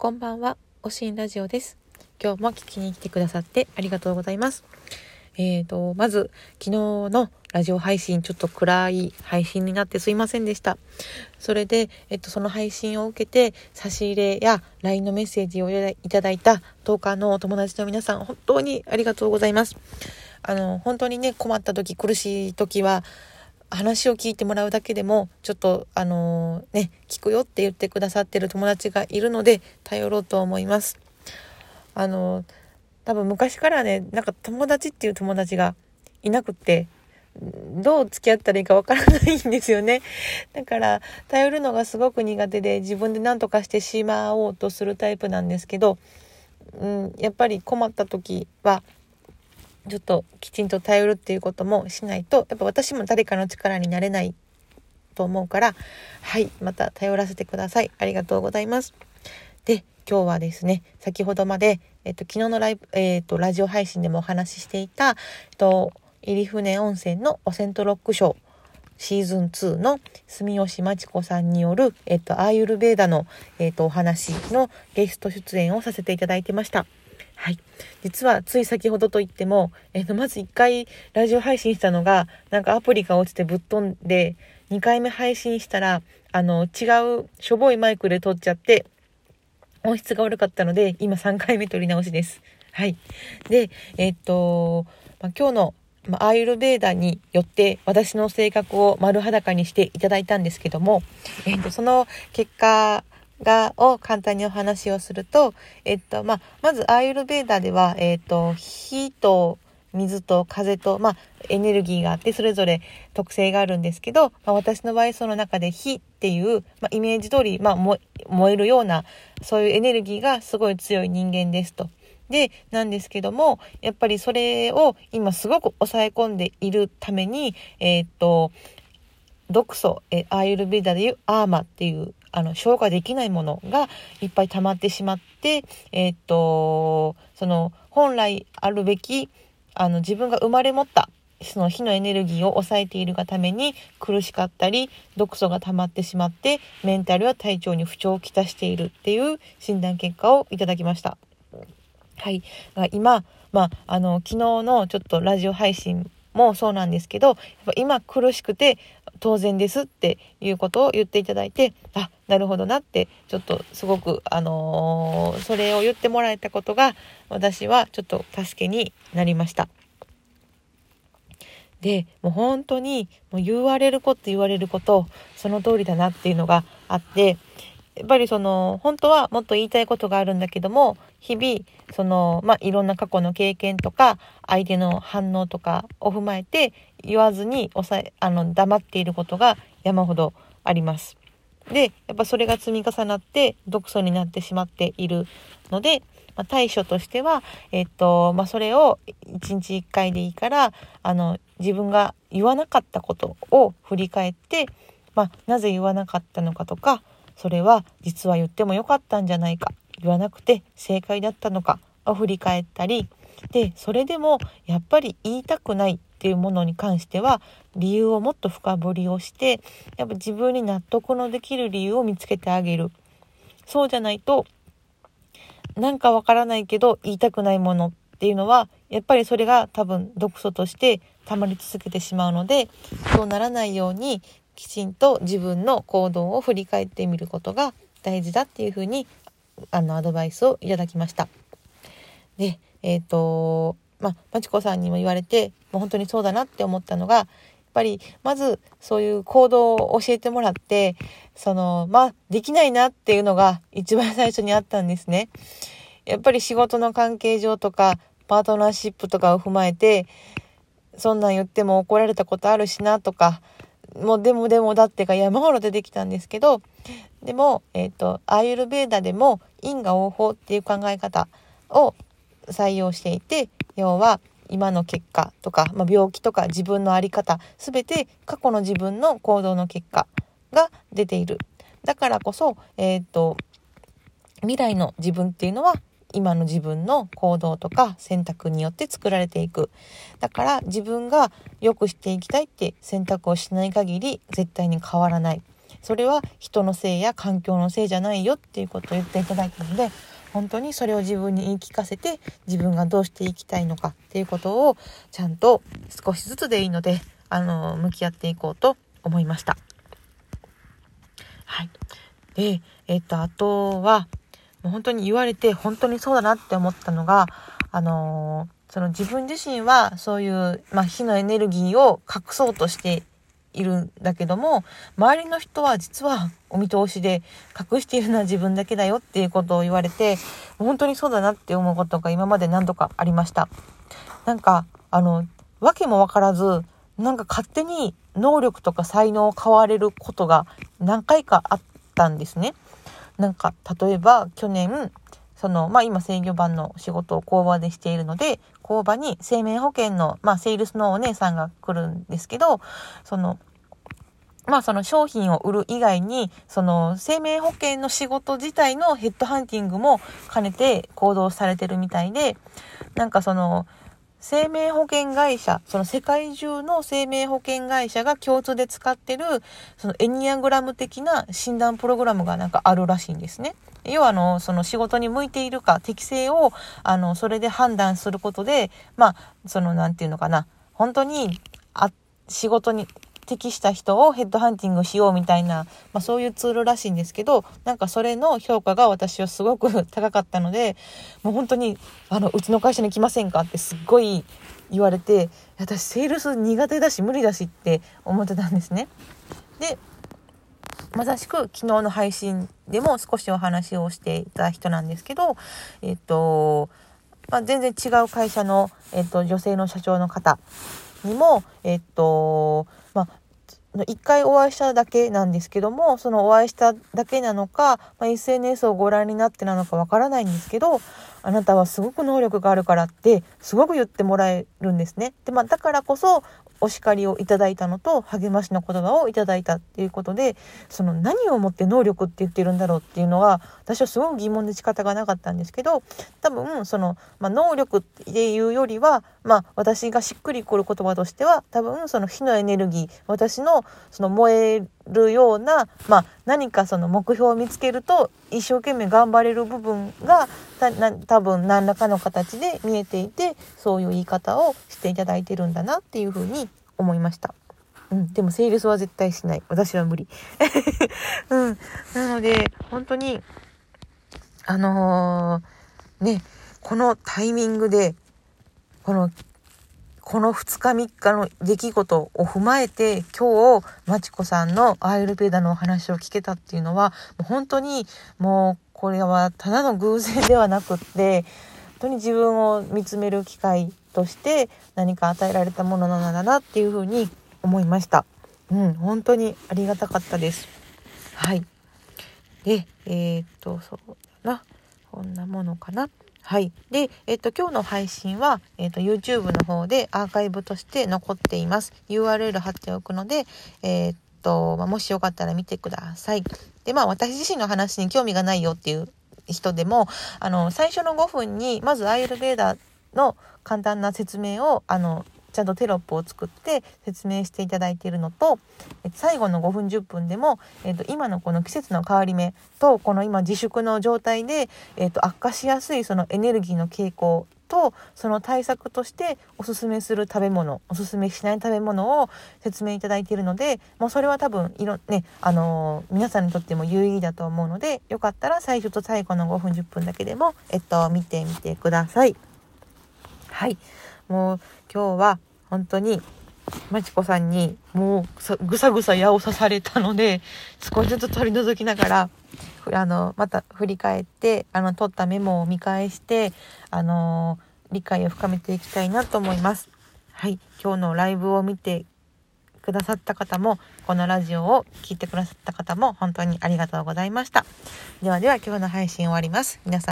こんばんは、おしんラジオです。今日も聞きに来てくださってありがとうございます。えーと、まず、昨日のラジオ配信、ちょっと暗い配信になってすいませんでした。それで、えっと、その配信を受けて、差し入れや LINE のメッセージをいただいた10日のお友達の皆さん、本当にありがとうございます。あの、本当にね、困った時、苦しい時は、話を聞いてもらうだけでもちょっとあのー、ね聞くよって言ってくださってる友達がいるので頼ろうと思います。あのー、多分昔からねなんか友達っていう友達がいなくってどう付き合ったらいいかわからないんですよね。だから頼るのがすごく苦手で自分で何とかしてしまおうとするタイプなんですけど、うん、やっぱり困った時はちょっときちんと頼るっていうこともしないとやっぱ私も誰かの力になれないと思うからはいまた頼らせてくださいありがとうございますで今日はですね先ほどまで、えっと、昨日のライブ、えっと、ラジオ配信でもお話ししていた、えっと、入船温泉のオセントロックショーシーズン2の住吉真知子さんによる、えっと、アーユルベーダの、えっと、お話のゲスト出演をさせていただいてました。はい。実はつい先ほどと言っても、えっ、ー、と、まず1回ラジオ配信したのが、なんかアプリが落ちてぶっ飛んで、2回目配信したら、あの、違うしょぼいマイクで撮っちゃって、音質が悪かったので、今3回目撮り直しです。はい。で、えっ、ー、と、ま、今日の、ま、アーユルベーダによって私の性格を丸裸にしていただいたんですけども、えっ、ー、と、その結果が、を簡単にお話をすると、えっと、まあ、まずアーユルベーダでは、えっと、火と水と風と、まあ、エネルギーがあって、それぞれ特性があるんですけど、まあ、私の場合その中で火っていう、まあ、イメージ通り、まあ、燃えるような、そういうエネルギーがすごい強い人間ですと。で、なんですけども、やっぱりそれを今すごく抑え込んでいるために、えー、っと、毒素、えアーユルベーダでいうアーマっていうあの消化できないものがいっぱい溜まってしまって、えー、っとその本来あるべきあの自分が生まれ持ったその火のエネルギーを抑えているがために苦しかったり毒素が溜まってしまってメンタルや体調に不調をきたしているっていう診断結果をいただきました。はい、今、まあ、あの昨日のちょっとラジオ配信もそうなんですけどやっぱ今苦しくて当然ですっていうことを言っていただいてあなるほどなってちょっとすごくあのー、それを言ってもらえたことが私はちょっと助けになりました。でもう本当にもう言われること言われることその通りだなっていうのがあってやっぱりその本当はもっと言いたいことがあるんだけども日々そのまあいろんな過去の経験とか相手の反応とかを踏まえて言わずに抑えあの黙っていることが山ほどあります。でやっぱそれが積み重なって毒素になってしまっているので、まあ、対処としては、えっとまあ、それを1日1回でいいからあの自分が言わなかったことを振り返って、まあ、なぜ言わなかったのかとかそれは実は言ってもよかったんじゃないか。言わなくて正解だったのか。を振り返ったり。でそれでもやっぱり言いたくない。っていうものに関しては理由をもっと深掘りをしてやっぱ自分に納得のできる理由を見つけてあげる。そうじゃないとなんかわからないけど言いたくないもの。っていうのはやっぱりそれが多分毒素として溜まり続けてしまうのでそうならないようにきちんと自分の行動を振り返ってみることが大事だっていうふうにあのアドバイスをいただきました。でえっ、ー、とまあまちこさんにも言われてもう本当にそうだなって思ったのがやっぱりまずそういう行動を教えてもらってそのまあできないなっていうのが一番最初にあったんですね。やっぱり仕事の関係上とかパートナーシップとかを踏まえてそんなん言っても怒られたことあるしなとかもうでもでもだってが山ほど出てきたんですけどでも、えっ、ー、とアーユルベーダでも因果応報っていう考え方を採用していて要は今の結果とか、まあ、病気とか自分の在り方全て過去の自分の行動の結果が出ている。だからこそ、えーと未来の自分っていうのは今の自分の行動とか選択によって作られていくだから自分が良くしていきたいって選択をしない限り絶対に変わらないそれは人のせいや環境のせいじゃないよっていうことを言っていただいたので本当にそれを自分に言い聞かせて自分がどうしていきたいのかっていうことをちゃんと少しずつでいいのであの向き合っていこうと思いました。はい。で、えっと、あとは、もう本当に言われて本当にそうだなって思ったのが、あのー、その自分自身はそういう、まあ、火のエネルギーを隠そうとしているんだけども周りの人は実はお見通しで隠しているのは自分だけだよっていうことを言われて本当にそうだなって思うことが今まで何度かありました。なんかあの訳も分からずなんか勝手に能力とか才能を買われることが何回かあったんですね。なんか例えば去年その、まあ今制御版の仕事を工場でしているので、工場に生命保険の、まあセールスのお姉さんが来るんですけど、その、まあその商品を売る以外に、その生命保険の仕事自体のヘッドハンティングも兼ねて行動されてるみたいで、なんかその、生命保険会社、その世界中の生命保険会社が共通で使ってる、そのエニアグラム的な診断プログラムがなんかあるらしいんですね。要はあの、その仕事に向いているか、適性を、あの、それで判断することで、まあ、その、なんていうのかな、本当に、あ、仕事に適した人をヘッドハンティングしようみたいな、まあ、そういうツールらしいんですけどなんかそれの評価が私はすごく高かったのでもう本当にあのうちの会社に来ませんかってすっごい言われて私セールス苦手だし無理だしって思ってたんですね。でまさしく昨日の配信でも少しお話をしていた人なんですけど、えっと、まあ、全然違う会社の、えっと、女性の社長の方にも、えっと、まあ、1回お会いしただけなんですけどもそのお会いしただけなのか、まあ、SNS をご覧になってなのかわからないんですけどあなたはすごく能力があるからってすごく言ってもらえるんですね。でまあ、だからこそお叱りをいただいたのと励ましの言葉をいただいたっていうことでその何をもって能力って言ってるんだろうっていうのは私はすごく疑問で仕方がなかったんですけど多分その、まあ、能力っていうよりは、まあ、私がしっくりくる言葉としては多分その火のエネルギー私のその燃えるような、まあ、何かその目標を見つけると一生懸命頑張れる部分が多分何らかの形で見えていてそういう言い方をしていただいてるんだなっていうふうに思いました。うん、でもセールスは絶対しない。私は無理。うん。なので、本当に、あのー、ね、このタイミングで、このこの2日3日の出来事を踏まえて今日まちこさんのアイルペーダのお話を聞けたっていうのはもう本当にもうこれはただの偶然ではなくって本当に自分を見つめる機会として何か与えられたものなんだなっていうふうに思いました。うん、本当にありがたかったです。はい。で、えー、っと、そうだな。こんなものかな。はい。で、えっと、今日の配信は、えっと、YouTube の方でアーカイブとして残っています。URL 貼っておくので、えっと、ま、もしよかったら見てください。で、まあ、私自身の話に興味がないよっていう人でも、あの、最初の5分に、まずアイルベーダーの簡単な説明を、あの、ちゃんとテロップを作って説明していただいているのと最後の5分10分でも、えー、と今のこの季節の変わり目とこの今自粛の状態で、えー、と悪化しやすいそのエネルギーの傾向とその対策としておすすめする食べ物おすすめしない食べ物を説明いただいているのでもうそれは多分いろねあのー、皆さんにとっても有意義だと思うのでよかったら最初と最後の5分10分だけでもえっと見てみてください。はいもう今日は本当にまちこさんにもうぐさぐさ矢を刺されたので少しずつ取り除きながらあのまた振り返ってあの取ったメモを見返してあの理解を深めていきたいなと思います。はい、今日のライブを見てくださった方もこのラジオを聴いてくださった方も本当にありがとうございました。ではでは今日の配信終わります。皆さん